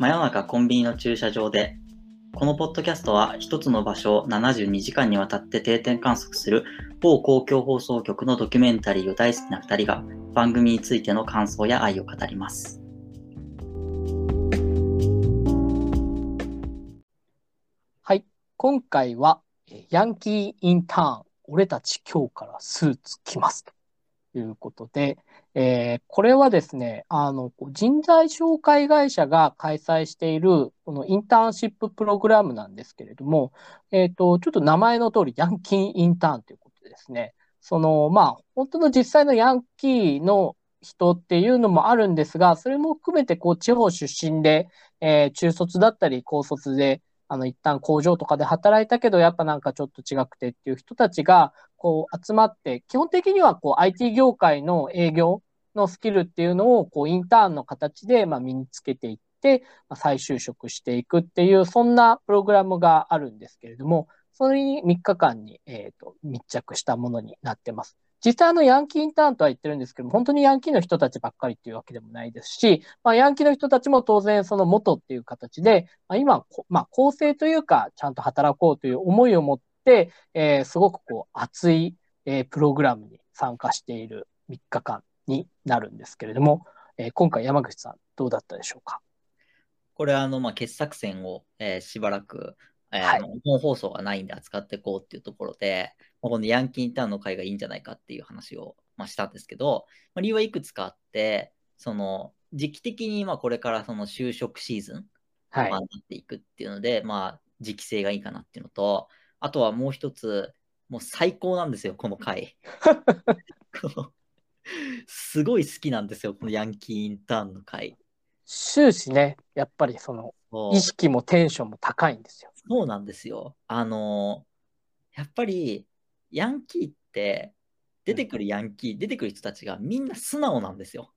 真夜中コンビニの駐車場でこのポッドキャストは一つの場所を72時間にわたって定点観測する某公共放送局のドキュメンタリーを大好きな2人が番組についての感想や愛を語ります。はい。今回は、ヤンキーインターン、俺たち今日からスーツ着ますということで、えーこれはですね、あの、人材紹介会社が開催している、このインターンシッププログラムなんですけれども、えっと、ちょっと名前の通り、ヤンキーインターンということでですね、その、まあ、本当の実際のヤンキーの人っていうのもあるんですが、それも含めて、こう、地方出身で、えー中卒だったり、高卒で、あの、一旦工場とかで働いたけど、やっぱなんかちょっと違くてっていう人たちが、こう、集まって、基本的には、こう、IT 業界の営業のスキルっていうのを、こう、インターンの形で、ま、身につけていって、ま、再就職していくっていう、そんなプログラムがあるんですけれども、それに3日間に、えっと、密着したものになってます。実際あのヤンキーインターンとは言ってるんですけど、本当にヤンキーの人たちばっかりっていうわけでもないですし、まあ、ヤンキーの人たちも当然その元っていう形で、まあ、今、まあ、公正というか、ちゃんと働こうという思いを持って、えーすごくこう熱い、えープログラムに参加している3日間になるんですけれども、えー今回山口さんどうだったでしょうか？これはあの、まあ、傑作選を、えーしばらく、えーはいあの本放送がないんで扱っていこうっていうところで、まあこのヤンキーインターンの会がいいんじゃないかっていう話を、まあ、したんですけど、まあ、理由はいくつかあって、その時期的にまあこれからその就職シーズンはいまあ、なっていくっていうので、まあ、時期性がいいかなっていうのと、あとはもう一つ、もう最高なんですよ、この回。すごい好きなんですよ、このヤンキーインターンの回。終始ね、やっぱりその意識もテンションも高いんですよ。そうなんですよ。あの、やっぱり、ヤンキーって、出てくるヤンキー、出てくる人たちがみんな素直なんですよ。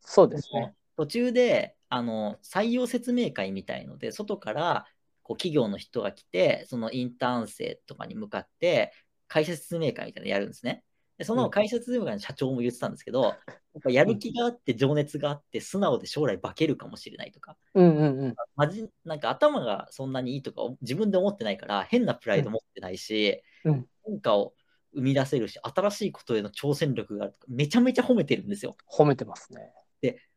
そうですね。途中であの採用説明会みたいので、外からこう企業の人が来て、そのインターン生とかに向かって、会社説明会みたいなのやるんですね。でその会社説明会の社長も言ってたんですけど、やっぱやる気があって、情熱があって、素直で将来化けるかもしれないとか、うんうんうん。まじなんか頭がそんなにいいとか自分で思ってないから、変なプライド持ってないし、うん変化を生み出せるし、新しいことへの挑戦力があるとか、めちゃめちゃ褒めてるんですよ。褒めてますね。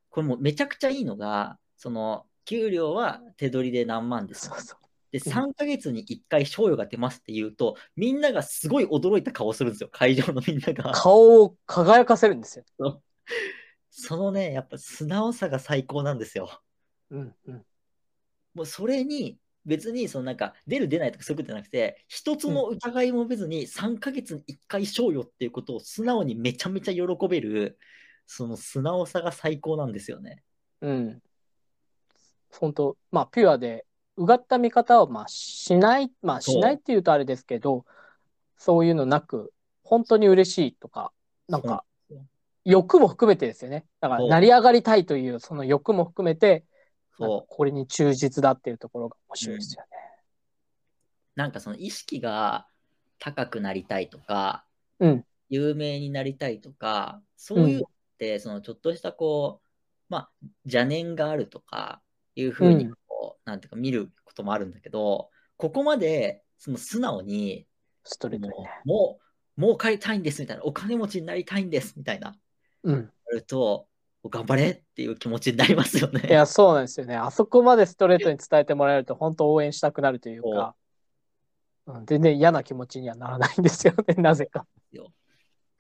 これもうめちゃくちゃいいのが、その給料は手取りで何万ですそうそう。で、うん3ヶ月に1回賞与が出ますって言うと、みんながすごい驚いた顔するんですよ、会場のみんなが。顔を輝かせるんですよ。そのね、やっぱ素直さが最高なんですよ。うんうん。もうそれに、別にそのなんか出る出ないとかそういうことじゃなくて、一つも疑いも別に3ヶ月に1回賞与っていうことを素直にめちゃめちゃ喜べる、その素直さが最高なんですよね。うん。本当まあ、ピュアで、うがった見方をまあしない、まあしないっていうとあれですけど、そういうのなく、本当に嬉しいとか、なんか欲も含めてですよね。だから、成り上がりたいという、その欲も含めて。これに忠実だっていうところが面白いですよね。なんかその意識が高くなりたいとか、うん有名になりたいとか、そういうのって、そのちょっとしたこう、まあ、邪念があるとか、いうふうにこう、なんていうか見ることもあるんだけど、ここまでその素直に、ストレートにね。もう、もう帰りたいんですみたいな、お金持ちになりたいんですみたいな、うん。やると、頑張れっていう気持ちになりますよね。いや、そうなんですよね。あそこまでストレートに伝えてもらえると、本当応援したくなるというか、うん、全然嫌な気持ちにはならないんですよね、なぜか。よ。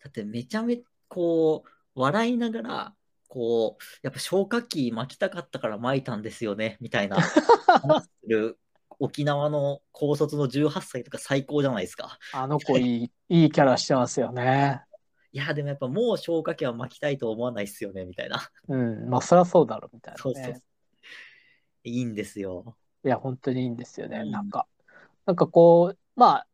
だってめちゃめちゃこう、笑いながら、こう、やっぱ消火器巻きたかったから巻いたんですよね、みたいな話する沖縄の高卒の18歳とか最高じゃないですか。あの子いい、いいキャラしてますよね。いや、でもやっぱもう消火器は巻きたいと思わないっすよね、みたいな。うん、まあ、そりゃそうだろう、みたいな、ね。そうそう。いいんですよ。いや、本当にいいんですよね。うんなんか、なんかこう、まあ、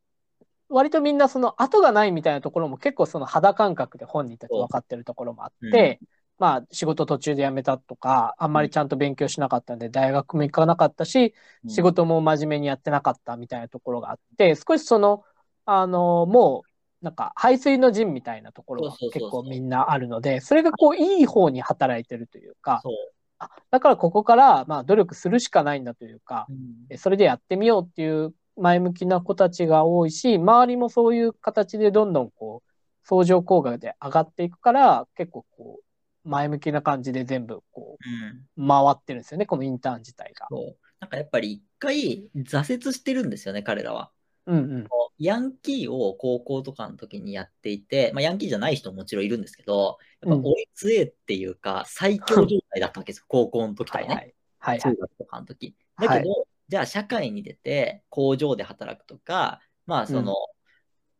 割とみんなその後がないみたいなところも結構その肌感覚で本人たち分かってるところもあって、まあ仕事途中で辞めたとか、あんまりちゃんと勉強しなかったんで大学も行かなかったし、うん。仕事も真面目にやってなかったみたいなところがあって、少しその、あの、もう、なんか排水の陣みたいなところが結構みんなあるので、それがこういい方に働いてるというか。あだからここからまあ努力するしかないんだというか、うん。それでやってみようっていう前向きな子たちが多いし、周りもそういう形でどんどんこう、相乗効果で上がっていくから、結構こう、前向きな感じで全部こう回ってるんですよね、このインターン自体が。そうなんかやっぱり一回挫折してるんですよね、彼らは。うんうん。ヤンキーを高校とかの時にやっていて、まあ、ヤンキーじゃない人ももちろんいるんですけど、やっぱ追い強えっていうか、最強状態だったわけですよ、高校の時とかね。はいはい。はいは中い。学とかの時。だけど、じゃあ社会に出て工場で働くとか、まあその、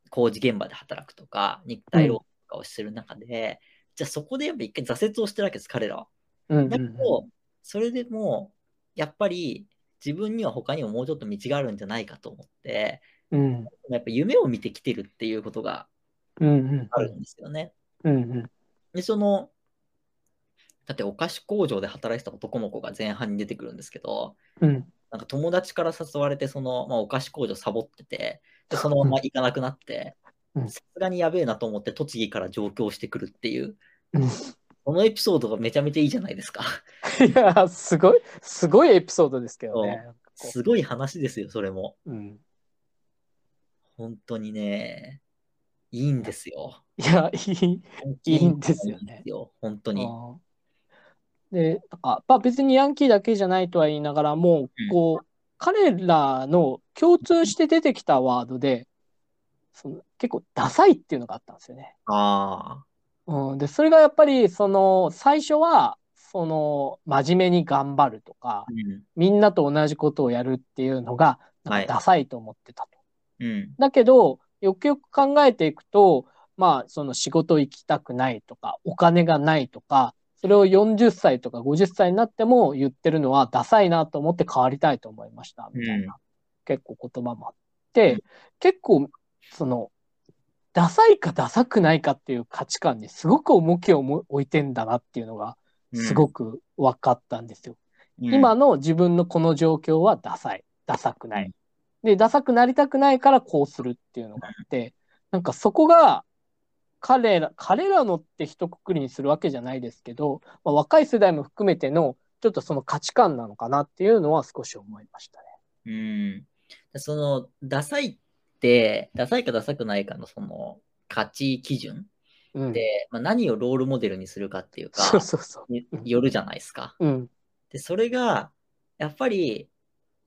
工事現場で働くとか、肉体労働とかをする中で、じゃあそこでやっぱ一回挫折をしてるわけです、彼らは。うんうんだけど、それでも、やっぱり自分には他にももうちょっと道があるんじゃないかと思って、うん。やっぱ夢を見てきてるっていうことがうんうん。あるんですよね。うんうん。で、その、だってお菓子工場で働いてた男の子が前半に出てくるんですけど、うん。なんか友達から誘われて、その、まあ、お菓子工場サボってて、で、そのまま行かなくなってう、んさすがにやべえなと思って栃木から上京してくるっていう、うんこのエピソードがめちゃめちゃいいじゃないですか。いや、すごい、すごいエピソードですけどね。こすごい話ですよ、それも。ううん。本当にね、いいんですよ。いや、いい。いいんですよね本当に。で、なんか、まあ、別にヤンキーだけじゃないとは言いながらも、こう、彼らの共通して出てきたワードで、その結構ダサいっていうのがあったんですよね。あうん、で、それがやっぱり、その、最初は、その、真面目に頑張るとかあ、、うん。みんなと同じことをやるっていうのが、なんかダサいと思ってたと。うん。だけど、よくよく考えていくと、まあ、その仕事行きたくないとか、お金がないとか、それを40歳とか50歳になっても言ってるのはダサいなと思って変わりたいと思いました、みたいな、結構言葉もあって、結構、その、ダサいかダサくないかっていう価値観にすごく重きをも置いてんだなっていうのが、すごく分かったんですよ。うん、今の自分のこの状況はダサい。ダサくない。で、ダサくなりたくないからこうするっていうのがあって、なんかそこが彼ら、彼らのって一括りにするわけじゃないですけど、まあ、若い世代も含めてのちょっとその価値観なのかなっていうのは少し思いましたね。うん。その、ダサいダサいかダサくないかのその価値基準うん。で、まあ、何をロールモデルにするかっていうか、そうそうそう。によるじゃないですか。うん。で、それが、やっぱり、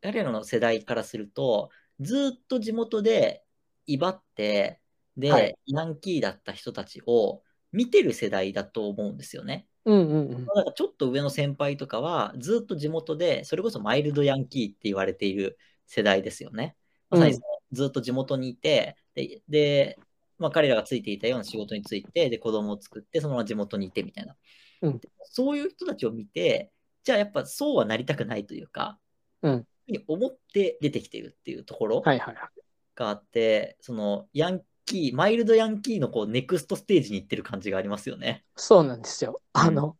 彼らの世代からすると、ずっと地元で威張って、で、はいヤンキーだった人たちを見てる世代だと思うんですよね。うんうんうん。だからちょっと上の先輩とかは、ずっと地元で、それこそマイルドヤンキーって言われている世代ですよね。まさにそのずっと地元にいて、で、でまあ、彼らがついていたような仕事について、で、子供を作って、そのまま地元にいてみたいな。うんそういう人たちを見て、じゃあやっぱそうはなりたくないというか、うんに思って出てきてるっていうところはいはいはい。があって、そのヤンキー、マイルドヤンキーのこうネクストステージに行ってる感じがありますよね。そうなんですよ。あの、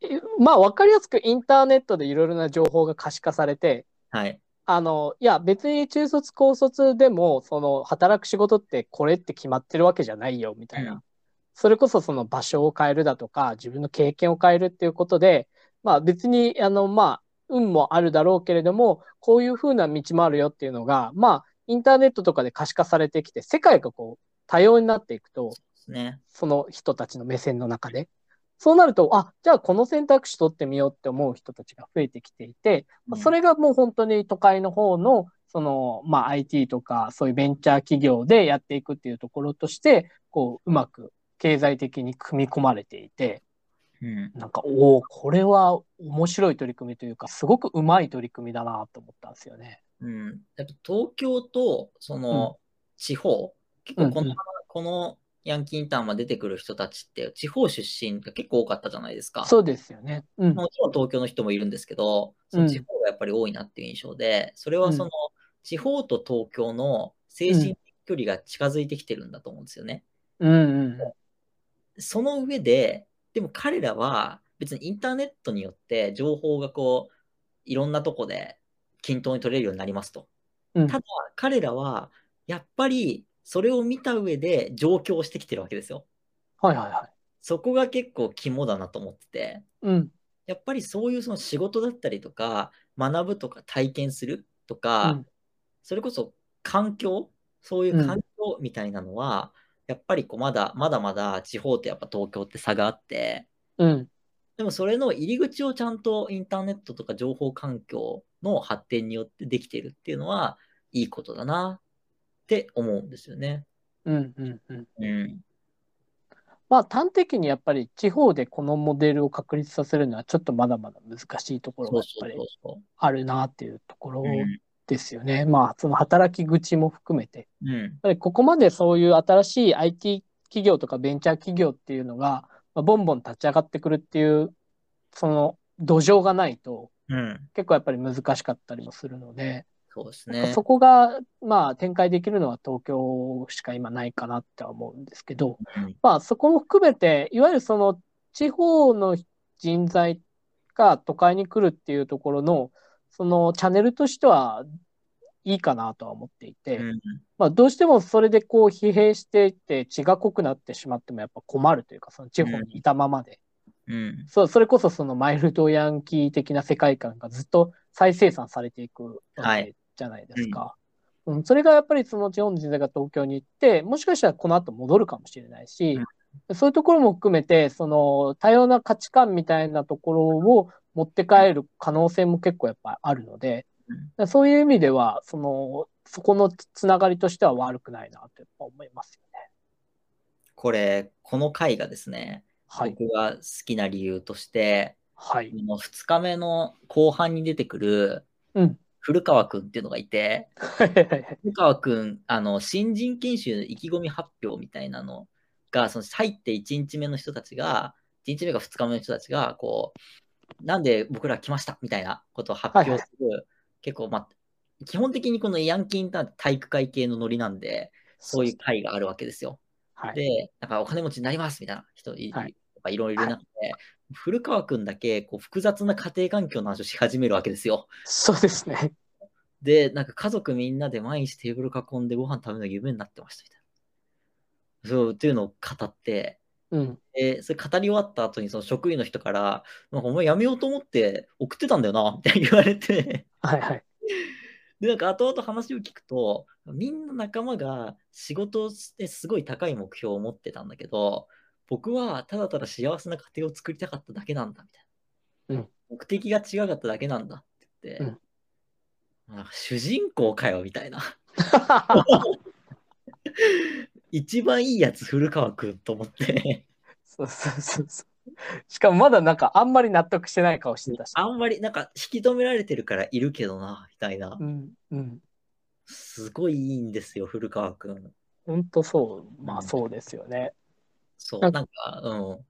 えまあ分かりやすくインターネットでいろいろな情報が可視化されて、はい。あの、いや、別に中卒、高卒でも、その、働く仕事ってこれって決まってるわけじゃないよ、みたいな。うんそれこそその場所を変えるだとか、自分の経験を変えるっていうことで、まあ別に、あの、まあ、運もあるだろうけれども、こういう風な道もあるよっていうのが、まあ、インターネットとかで可視化されてきて、世界がこう、多様になっていくと、ね。その人たちの目線の中で。そうなると、あ、じゃあこの選択肢取ってみようって思う人たちが増えてきていて、まあそれがもう本当に都会の方の、その、まあ IT とかそういうベンチャー企業でやっていくっていうところとして、こう、うまく経済的に組み込まれていて、うん。なんか、おお、これは面白い取り組みというか、すごくうまい取り組みだなと思ったんですよね。うん、やっぱ東京とその地方、結構この,、うんうんこのヤンキーインターンまで出てくる人たちって地方出身が結構多かったじゃないですか。そうですよね。うん。もちろん東京の人もいるんですけど、その地方がやっぱり多いなっていう印象で、それはその地方と東京の精神的距離が近づいてきてるんだと思うんですよね。うんうん。その上で、でも彼らは別にインターネットによって情報がこう、いろんなとこで均等に取れるようになりますと。うんただ、彼らはやっぱりそれを見た上で上京してきてるわけですよ。はいはいはい。そこが結構肝だなと思ってて。うん。やっぱりそういうその仕事だったりとか、学ぶとか体験するとか、うんそれこそ環境、そういう環境みたいなのは、やっぱりこうまだまだまだ地方とやっぱ東京って差があって、うん。でもそれの入り口をちゃんとインターネットとか情報環境の発展によってできてるっていうのはいいことだなって思うんですよね。うん。うん。うん。うん。まあ端的にやっぱり地方でこのモデルを確立させるのはちょっとまだまだ難しいところがやっぱりあるなっていうところう。うん。ですよね。まあその働き口も含めて。うん。やっぱりここまでそういう新しい IT 企業とかベンチャー企業っていうのが、まあ、ボンボン立ち上がってくるっていう、その土壌がないとうん。結構やっぱり難しかったりもするので、そうですね。そこがまあ展開できるのは東京しか今ないかなっては思うんですけど、うんまあそこも含めて、いわゆるその地方の人材が都会に来るっていうところの、そのチャンネルとしてはいいかなとは思っていて、うん。まあどうしてもそれでこう疲弊していって血が濃くなってしまってもやっぱ困るというか、その地方にいたままで。うん。そう、それこそそのマイルドヤンキー的な世界観がずっと再生産されていくじゃないですか。うん、それがやっぱりその地方の人材が東京に行って、もしかしたらこの後戻るかもしれないし、そういうところも含めて、その多様な価値観みたいなところを持って帰る可能性も結構やっぱりあるので、うんそういう意味では、その、そこのつながりとしては悪くないなっぱ思いますよね。これ、この回がですね、はい。僕が好きな理由として、はい。2日目の後半に出てくるうん。古川くんっていうのがいて、はいはいはい。古川くん、あの、新人研修の意気込み発表みたいなのが、その入って1日目の人たちが、1日目か2日目の人たちが、こう、なんで僕ら来ましたみたいなことを発表する、結構、まあ、基本的にこのヤンキーインターンって体育会系のノリなんで、そういう会があるわけですよ。はい。で、なんかお金持ちになりますみたいな人い,、はい。とかいろいろいる中で、古川くんだけこう複雑な家庭環境の話をし始めるわけですよ。そうですね。で、なんか家族みんなで毎日テーブル囲んでご飯食べるのが夢になってましたみたいな。そう、っていうのを語って、うん。で、それ語り終わった後にその職員の人から、なんかお前辞めようと思って送ってたんだよな、みたいに言われて、はいはい。で、なんか後々話を聞くと、みんな仲間が仕事をしてすごい高い目標を持ってたんだけど、僕はただただ幸せな家庭を作りたかっただけなんだ、みたいな。うん目的が違かっただけなんだって言って、なんか主人公かよ、みたいな。一番いいやつ、古川くんと思って。そうそうそうそう。しかもまだなんかあんまり納得してない顔してたし。あんまりなんか引き止められてるからいるけどな、みたいなう。ん。うん。すごいいいんですよ、古川くん。本当そう。まあそうですよね。そう、ななんんか、うん。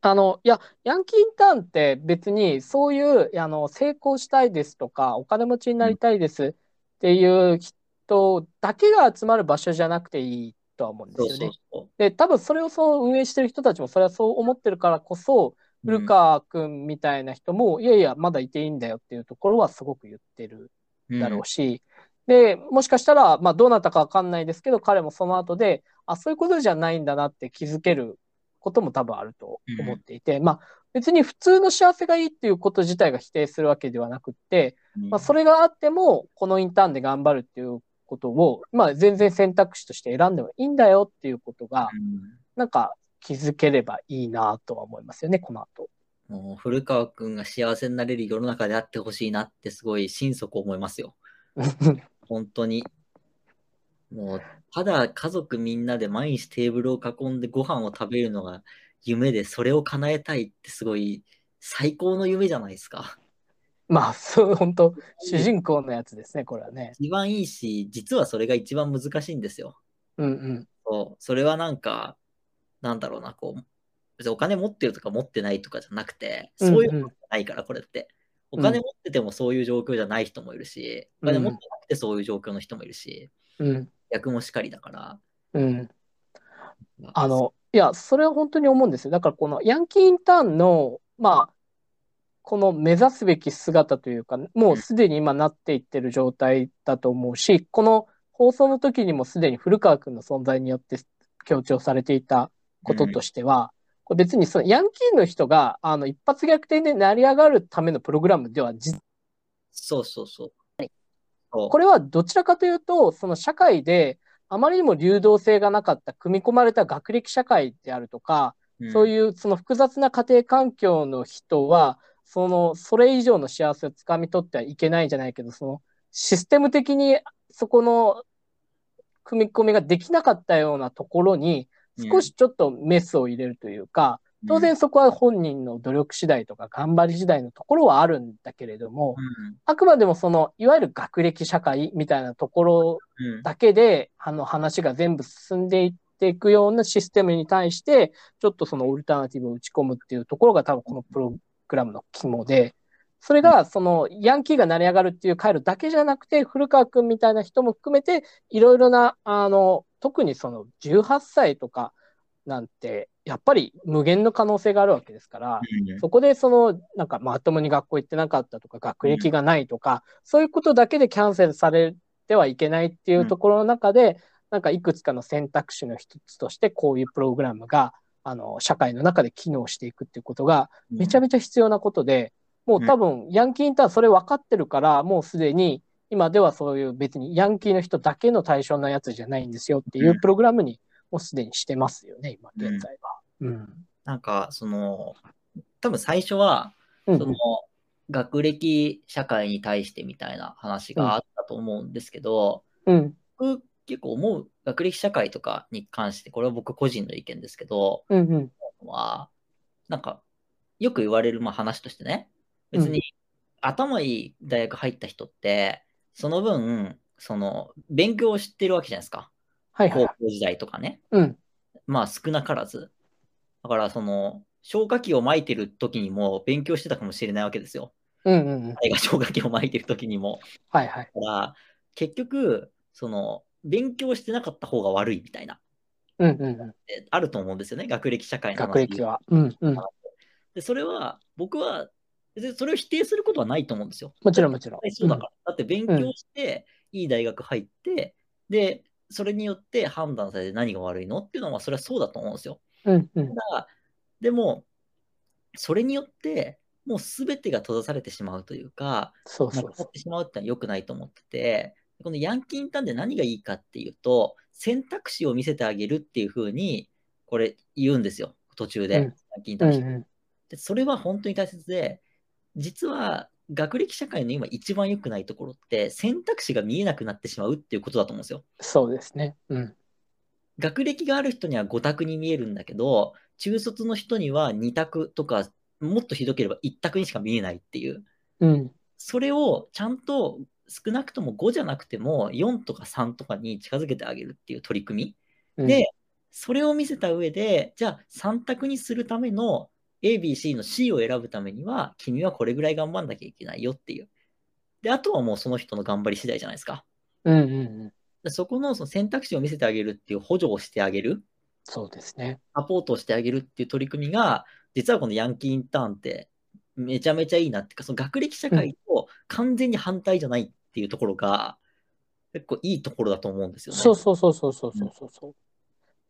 あの、いや、ヤンキーインターンって別にそういう、あの、成功したいですとか、お金持ちになりたいですっていう人だけが集まる場所じゃなくていいとは思うんですよね。そうそで、多分それをそう運営してる人たちもそれはそう思ってるからこそ、う。古川くんみたいな人も、いやいや、まだいていいんだよっていうところはすごく言ってるうんだろうし、で、もしかしたら、まあどうなったかわかんないですけど、彼もその後で、あ、そういうことじゃないんだなって気づけることも多分あると思っていて、まあ別に普通の幸せがいいっていうこと自体が否定するわけではなくって、うんまあそれがあっても、このインターンで頑張るっていうことを、まあ全然選択肢として選んでもいいんだよっていうことが、うんなんか気づければいいなとは思いますよね、この後。もう古川くんが幸せになれる世の中であってほしいなってすごい心底思いますよ。本当に。もう、ただ家族みんなで毎日テーブルを囲んでご飯を食べるのが夢で、それを叶えたいってすごい最高の夢じゃないですか。まあ、そう、本当主人公のやつですね、これはね。一番いいし、実はそれが一番難しいんですよ。うんうん。そう、それはなんか、なんだろうな、こう、別にお金持ってるとか持ってないとかじゃなくて、そういうのじゃないから、これって。お金持っててもそういう状況じゃない人もいるし、お金持ってなくてそういう状況の人もいるし、うん。逆もしかりだから。うん。あの、いや、それは本当に思うんですよ。だから、このヤンキーインターンの、まあ、この目指すべき姿というか、もうすでに今なっていってる状態だと思うし、この放送の時にもすでに古川君の存在によって強調されていたこととしては、これ別にそのヤンキーの人があの一発逆転で成り上がるためのプログラムでは実そうそうそう。これはどちらかというと、その社会であまりにも流動性がなかった組み込まれた学歴社会であるとか、そうういうその複雑な家庭環境の人は、そのそれ以上の幸せをつかみ取ってはいけないんじゃないけど、そのシステム的にそこの組み込みができなかったようなところに、ん少しちょっとメスを入れるというか、当、然そこは本人の努力次第とか頑張り次第のところはあるんだけれども、うん。あくまでもその、いわゆる学歴社会みたいなところうん。だけで、あの話が全部進んでいっていくようなシステムに対して、ちょっとそのオルタナティブを打ち込むっていうところが多分このプログラムの肝で、それがそのヤンキーが成り上がるっていう回路だけじゃなくて、古川君みたいな人も含めて、いろいろな、あの、特にその18歳とかなんて、やっぱり無限の可能性があるわけですから、うん。そこでその、なんかまともに学校行ってなかったとか、学歴がないとか、そういうことだけでキャンセルされてはいけないっていうところの中で、なんかいくつかの選択肢の一つとして、こういうプログラムが、あの、社会の中で機能していくっていうことが、めちゃめちゃ必要なことで、もう多分、ヤンキーインターンそれ分かってるから、もうすでに、今ではそういう別にヤンキーの人だけの対象のやつじゃないんですよっていうプログラムにもうすでにしてますよね、今現在は。うん。なんか、その、多分最初は、うんその、学歴社会に対してみたいな話があったと思うんですけど、うん。僕結構思う学歴社会とかに関して、これは僕個人の意見ですけど、うん。うん。は、なんか、よく言われるまあ話としてね、別に頭いい大学入った人って、その分、その、勉強を知ってるわけじゃないですか。はいはい高。校時代とかね。うん。まあ少なからず。だから、その、消火器を撒いてる時にも勉強してたかもしれないわけですよ。うんうんうん。彼が消火器を撒いてる時にも。はいはい。だから、結局、その、勉強してなかった方が悪いみたいな、うんうんうん。えあると思うんですよね、学歴社会の話学歴は。うんうん。で、それは、僕は、別にそれを否定することはないと思うんですよ。もちろんもちろん。そうだから。だって勉強して、いい大学入って、で、それによって判断されて何が悪いのっていうのは、それはそうだと思うんですよ。うんうん。ただ、でも、それによって、もう全てが閉ざされてしまうというか、そうそうそなくなってしまうってのは良くないと思ってて、このヤンキーインターンで何がいいかっていうと、選択肢を見せてあげるっていうふうに、これ言うんですよ、途中で。うんヤンキーインタう。ーンうんうん。で、それは本当に大切で、実は学歴社会の今一番良くないところって、選択肢が見えなくなってしまうっていうことだと思うんですよ。そうですね。うん。学歴がある人には5択に見えるんだけど、中卒の人には2択とか、もっとひどければ1択にしか見えないっていう。うん。それをちゃんと少なくとも5じゃなくても4とか3とかに近づけてあげるっていう取り組み。うん、で、それを見せた上で、じゃあ3択にするための ABC の C を選ぶためには、君はこれぐらい頑張んなきゃいけないよっていう。で、あとはもうその人の頑張り次第じゃないですか。うんうんうん。そこのその選択肢を見せてあげるっていう補助をしてあげる。そうですね。サポートをしてあげるっていう取り組みが、実はこのヤンキーインターンってめちゃめちゃいいなっていうか、その学歴社会と完全に反対じゃないっていうところが、結構いいところだと思うんですよね。そうそうそうそうそうそうそう。うん、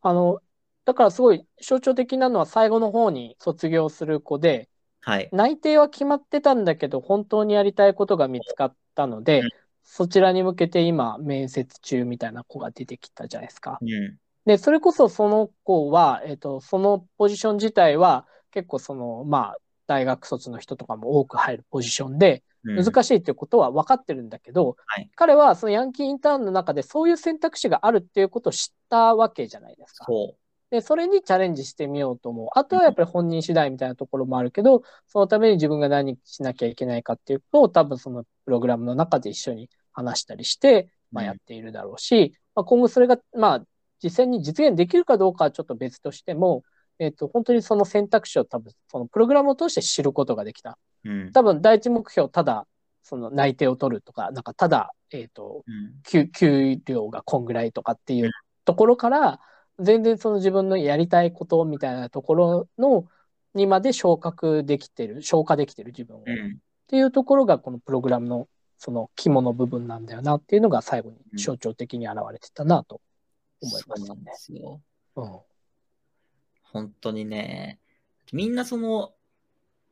あの、だからすごい象徴的なのは最後の方に卒業する子で、はい。内定は決まってたんだけど、本当にやりたいことが見つかったので、うんそちらに向けて今、面接中みたいな子が出てきたじゃないですか。うん。で、それこそその子は、えっと、そのポジション自体は、結構その、まあ、大学卒の人とかも多く入るポジションで、うん難しいっていうことは分かってるんだけど、はい彼はそのヤンキーインターンの中でそういう選択肢があるっていうことを知ったわけじゃないですか。そで、それにチャレンジしてみようと思う。あとはやっぱり本人次第みたいなところもあるけど、そのために自分が何しなきゃいけないかっていうのを多分そのプログラムの中で一緒に話したりして、まあ、うんやっているだろうし、まあ、今後それが、まあ、実際に実現できるかどうかはちょっと別としても、えっ、と、本当にその選択肢を多分、そのプログラムを通して知ることができた。う。うん。多分、第一目標、ただ、その内定を取るとか、なんか、ただ、えっ、と、うん給給料がこんぐらいとかっていうところから、全然その自分のやりたいことみたいなところの、にまで昇格できてる、消化できてる自分を。っうん。ていうところが、このプログラムのその肝の部分なんだよなっていうのが最後に象徴的に現れてたなと思いまそうなんすねで。すよ。うん。本当にね、みんなその、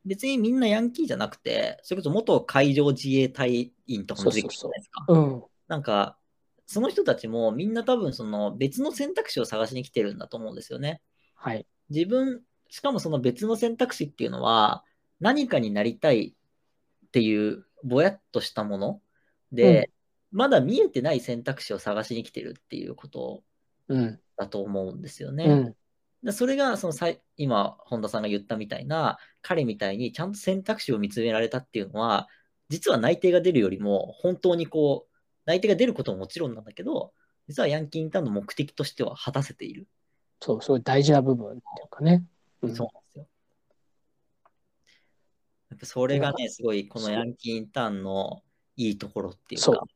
別にみんなヤンキーじゃなくて、それこそ元海上自衛隊員とかも出てくるじゃないですか。うん。なんか、その人たちもみんな多分その別の選択肢を探しに来てるんだと思うんですよね。はい。自分、しかもその別の選択肢っていうのは、何かになりたいっていうぼやっとしたもので、まだ見えてない選択肢を探しに来てるっていうことうん。だと思うんですよね。うん。でそれがその今、本田さんが言ったみたいな、彼みたいにちゃんと選択肢を見つめられたっていうのは、実は内定が出るよりも、本当にこう、内定が出ることももちろんなんだけど、実はヤンキーインターンの目的としては果たせている。そう、そういう大事な部分っていうかね。うんそうなんですよ。やっぱそれがね、すごいこのヤンキーインターンのいいところっていうそうか、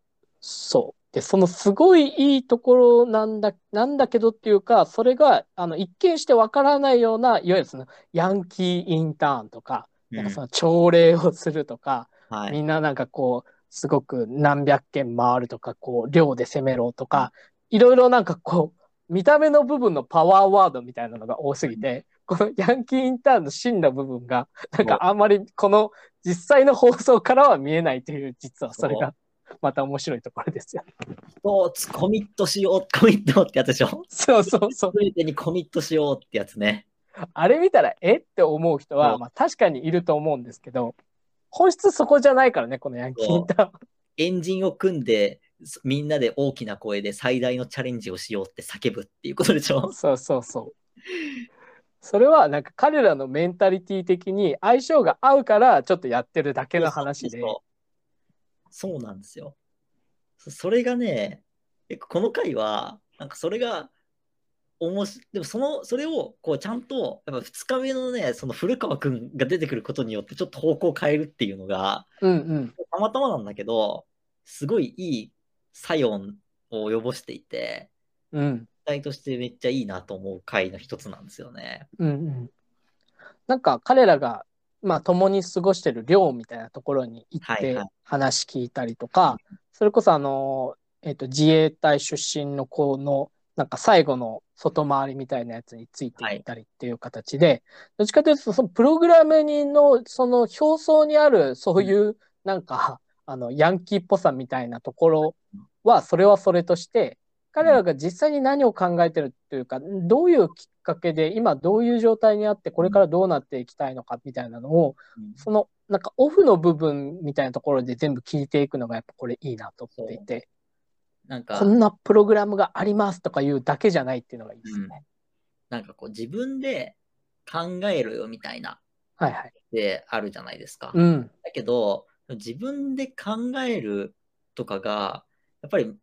そう。で、そのすごいいいところなんだ、なんだけどっていうか、それが、あの、一見してわからないような、いわゆるその、ヤンキーインターンとか、なんかその朝礼をするとか、うんはい、みんななんかこう、すごく何百件回るとか、こう、量で攻めろとか、いろいろなんかこう、見た目の部分のパワーワードみたいなのが多すぎて、このヤンキーインターンの真の部分が、なんかあんまりこの実際の放送からは見えないという、実はそれがまた面白いところですよ。一つコミットしよう、コミットってやつでしょ？そうそうそう。全てにコミットしようってやつね。あれ見たら、え？って思う人は、そうまあ確かにいると思うんですけど、本質そこじゃないからね、このヤンキーインターン。エンジンを組んで、みんなで大きな声で最大のチャレンジをしようって叫ぶっていうことでしょ？そうそうそう。それはなんか彼らのメンタリティ的に相性が合うからちょっとやってるだけの話で。そうなんですよ。そそれがね、この回は、なんかそれが、おもしでもその、それをこうちゃんと、やっぱ2日目のね、その古川くんが出てくることによってちょっと方向を変えるっていうのが、うんうん。たまたまなんだけど、すごいいい作用を及ぼしていて、うん。体としてめっちゃいいなと思う回の一つなんですよね。うんうん。なんか彼らが、まあ共に過ごしてる寮みたいなところに行ってはいはい話聞いたりとか、それこそあの、えっ、と自衛隊出身の子のなんか最後の外回りみたいなやつについていったりっていう形で、どっちかというとそのプログラムにのその表層にあるそういうなんか、あのヤンキーっぽさみたいなところはそれはそれとして彼らが実際に何を考えてるっていうかどういうきっかけで今どういう状態にあってこれからどうなっていきたいのかみたいなのをうんそのなんかオフの部分みたいなところで全部聞いていくのがやっぱこれいいなと思っていてなんかこ、んなプログラムがありますとかいうだけじゃないっていうのがいいですね。なんかこう自分で考えろよみたいな、はいはい。であるじゃないですか。うん。だけど、自分で考えるとかが、やっぱり、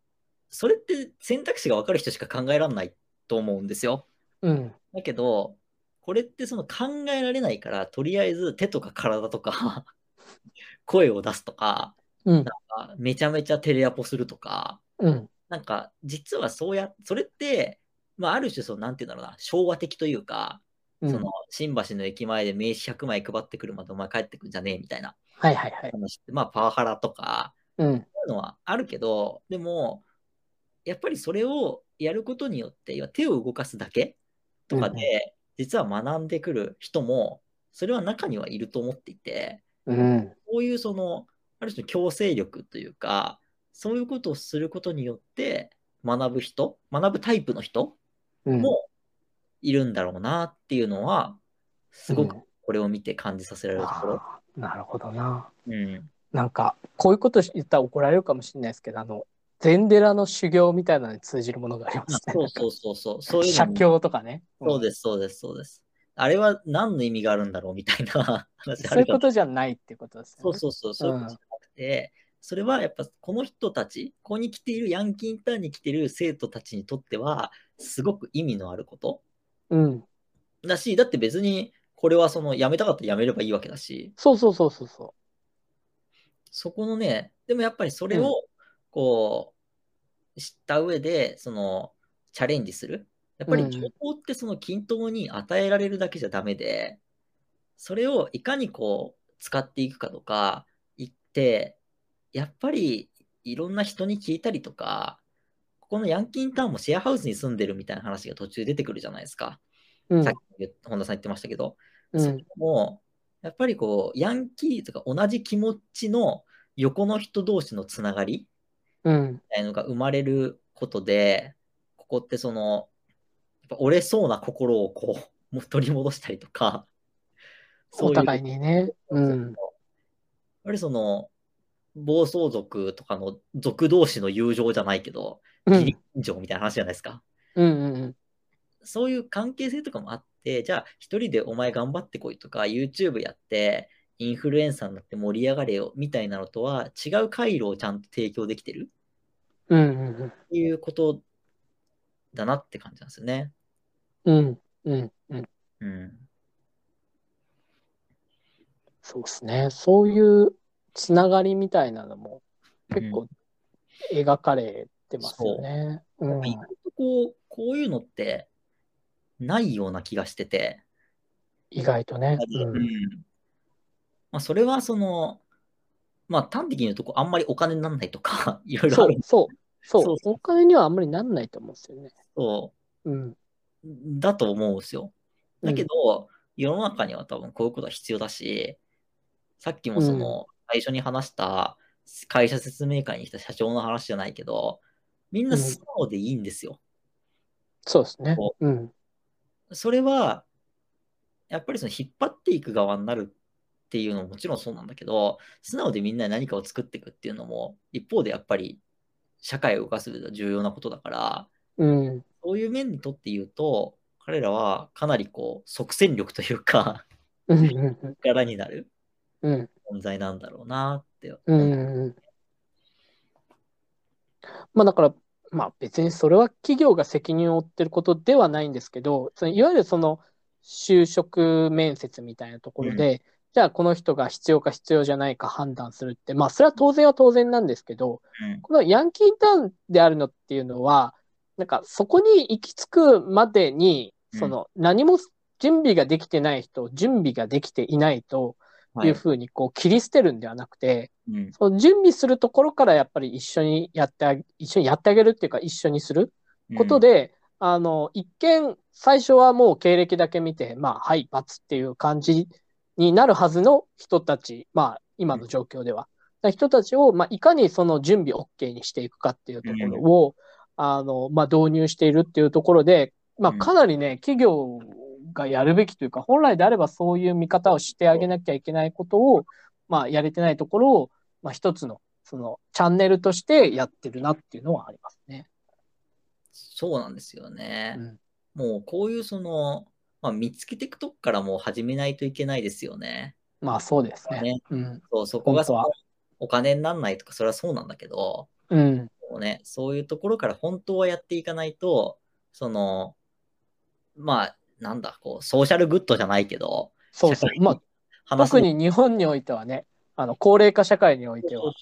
それって選択肢が分かる人しか考えられないと思うんですよ。うん。だけど、これってその考えられないから、とりあえず手とか体とか、声を出すとか、うん。あめちゃめちゃテレアポするとか、うん。なんか、実はそうや、それって、まあ、ある種、その、なんていうんだろうな、昭和的というか、うんその、新橋の駅前で名刺100枚配ってくるまでお前帰ってくんじゃねえみたいなはいはいはい。まあ、パワハラとか、うん。そういうのはあるけど、でも、やっぱりそれをやることによって、要は手を動かすだけとかで、実は学んでくる人も、それは中にはいると思っていて、うん。こういうその、ある種の強制力というか、そういうことをすることによって学ぶ人、学ぶタイプの人うん。もいるんだろうなっていうのは、すごくうんこれを見て感じさせられるところ。あーなるほどな。うん。なんか、こういうこと言ったら怒られるかもしれないですけど、あの、禅寺の修行みたいなのに通じるものがありますね。そうそうそうそう。そういうの写も経とかね。そうです、そうです、そうです。あれは何の意味があるんだろうみたいな話あそういうことじゃないってことですよね。そうそうそう、そういうことじゃなくて、それはやっぱこの人たち、ここに来ているヤンキーインターンに来ている生徒たちにとっては、すごく意味のあること。うん。だし、だって別にこれはその辞めたかったら辞めればいいわけだし、そうそうそうそうそそこのね、でもやっぱりそれをこう、知った上で、その、チャレンジする。やっぱりうん。情報ってその均等に与えられるだけじゃダメで、それをいかにこう、使っていくかとか、言って、やっぱりいろんな人に聞いたりとか、ここのヤンキーインターンもシェアハウスに住んでるみたいな話が途中出てくるじゃないですか。う。うんさっ。き本田さん言ってましたけど、そうんれも、やっぱりこう、ヤンキーとか同じ気持ちの横の人同士のつながりうんみたいのが生まれることで、ここってその、やっぱ折れそうな心をこう、もう取り戻したりとか、お互いに。にね。うん。やっぱりその、暴走族とかの族同士の友情じゃないけど、うん義理人情みたいな話じゃないですか。うんうんそういう関係性とかもあって、じゃあ一人でお前頑張ってこいとか、YouTube やって、インフルエンサーになって盛り上がれよみたいなのとは違う回路をちゃんと提供できてるうん。うんうんっていうことだなって感じなんですよね。うん。うんうん。うん。そうですね。そういうつながりみたいなのも結構描かれてますよね。うん。意外とこう、こういうのってないような気がしてて、意外とね。ううんん。まあ、それはその、まあ端的に言うとこうあんまりお金にならないとか、いろいろそうある、そう。そうそうそお金にはあんまりなんないと思うんですよね。そうん。うだと思うんですよ。だけど、世の中には多分こういうことは必要だし、さっきもその、最初に話した会社説明会に来た社長の話じゃないけど、みんな素直でいいんですよ。そうですねそ。うん。それは、やっぱりその引っ張っていく側になるっていうのももちろんそうなんだけど、素直でみんなで何かを作っていくっていうのも、一方でやっぱり社会を動かす上では重要なことだから、うん。そういう面にとって言うと、彼らはかなりこう、即戦力というか、うん。うん。力になるうん。存在なんだろうなって。うん。まあだから、まあ別にそれは企業が責任を負ってることではないんですけど、そのいわゆるその就職面接みたいなところで、じゃあこの人が必要か必要じゃないか判断するって、まあそれは当然は当然なんですけど、うんこのヤンキーターンであるのっていうのは、なんかそこに行き着くまでに、うんその何も準備ができてない人、準備ができていないとはい。いうふうにこう切り捨てるんではなくて、うん。その準備するところからやっぱり一緒にやってあげ、一緒にやってあげるっていうか一緒にすること、で、あの、一見最初はもう経歴だけ見て、まあ、はい、×っていう感じになるはずの人たち、まあ、今の状況では。人たちを、まあ、いかにその準備 OK にしていくかっていうところを、あの、まあ、導入しているっていうところで、まあ、うん。かなりね、企業がやるべきというか、本来であればそういう見方をしてあげなきゃいけないことを、まあ、やれてないところを、まあ、一つの、その、チャンネルとしてやってるなっていうのはありますね。そうなんですよね。うんもうこういうその、まあ、見つけていくとこからもう始めないといけないですよね。まあ、そうですね。ねうん。そうそこがそお金にならないとか、それはそうなんだけど、うん。もうね、そういうところから本当はやっていかないと、その、まあ、なんだ、こう、ソーシャルグッドじゃないけど、そうそうまあ、特に日本においてはね、あの、高齢化社会においては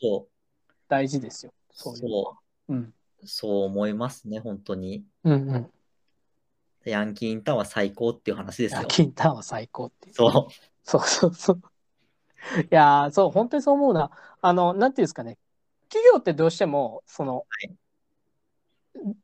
大事ですよ。う、そういううん。う、そう思いますね、本当に。うんうん。ヤンキーインターンは最高っていう話ですよ。キンターンは最高っていう。そう。そうそうそう。いやー、そう、本当にそう思うな。あの、なんていうんですかね。企業ってどうしても、その、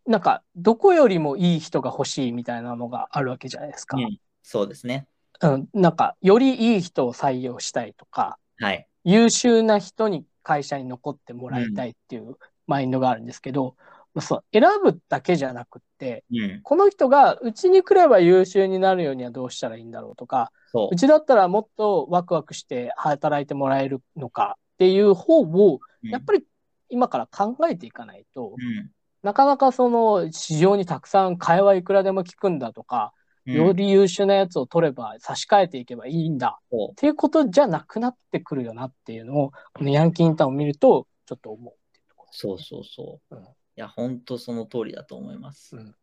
なんか、どこよりもいい人が欲しいみたいなのがあるわけじゃないですか。うんそうですね。うん、なんか、よりいい人を採用したいとか、はい。優秀な人に会社に残ってもらいたいっていうマインドがあるんですけど、まあそう選ぶだけじゃなくって、うん。この人がうちに来れば優秀になるようにはどうしたらいいんだろうとか、そうう。ちだったらもっとワクワクして働いてもらえるのかっていう方を、やっぱり今から考えていかないと、うんなかなかその市場にたくさん会話いくらでも聞くんだとか、うん、より優秀なやつを取れば差し替えていけばいいんだそっていうことじゃなくなってくるよなっていうのを、このヤンキーインターンを見ると、ちょっと思うっていうところうそうそうそう。うんいや、本当その通りだと思います。うん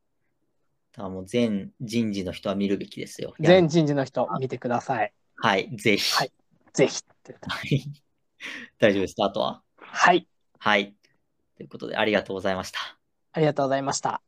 だからもう全人事の人は見るべきですよ。全人事の人見てください。はい、ぜひ。はいぜひ。大丈夫ですか？あとは？はい。はい。ということで、ありがとうございました。ありがとうございました。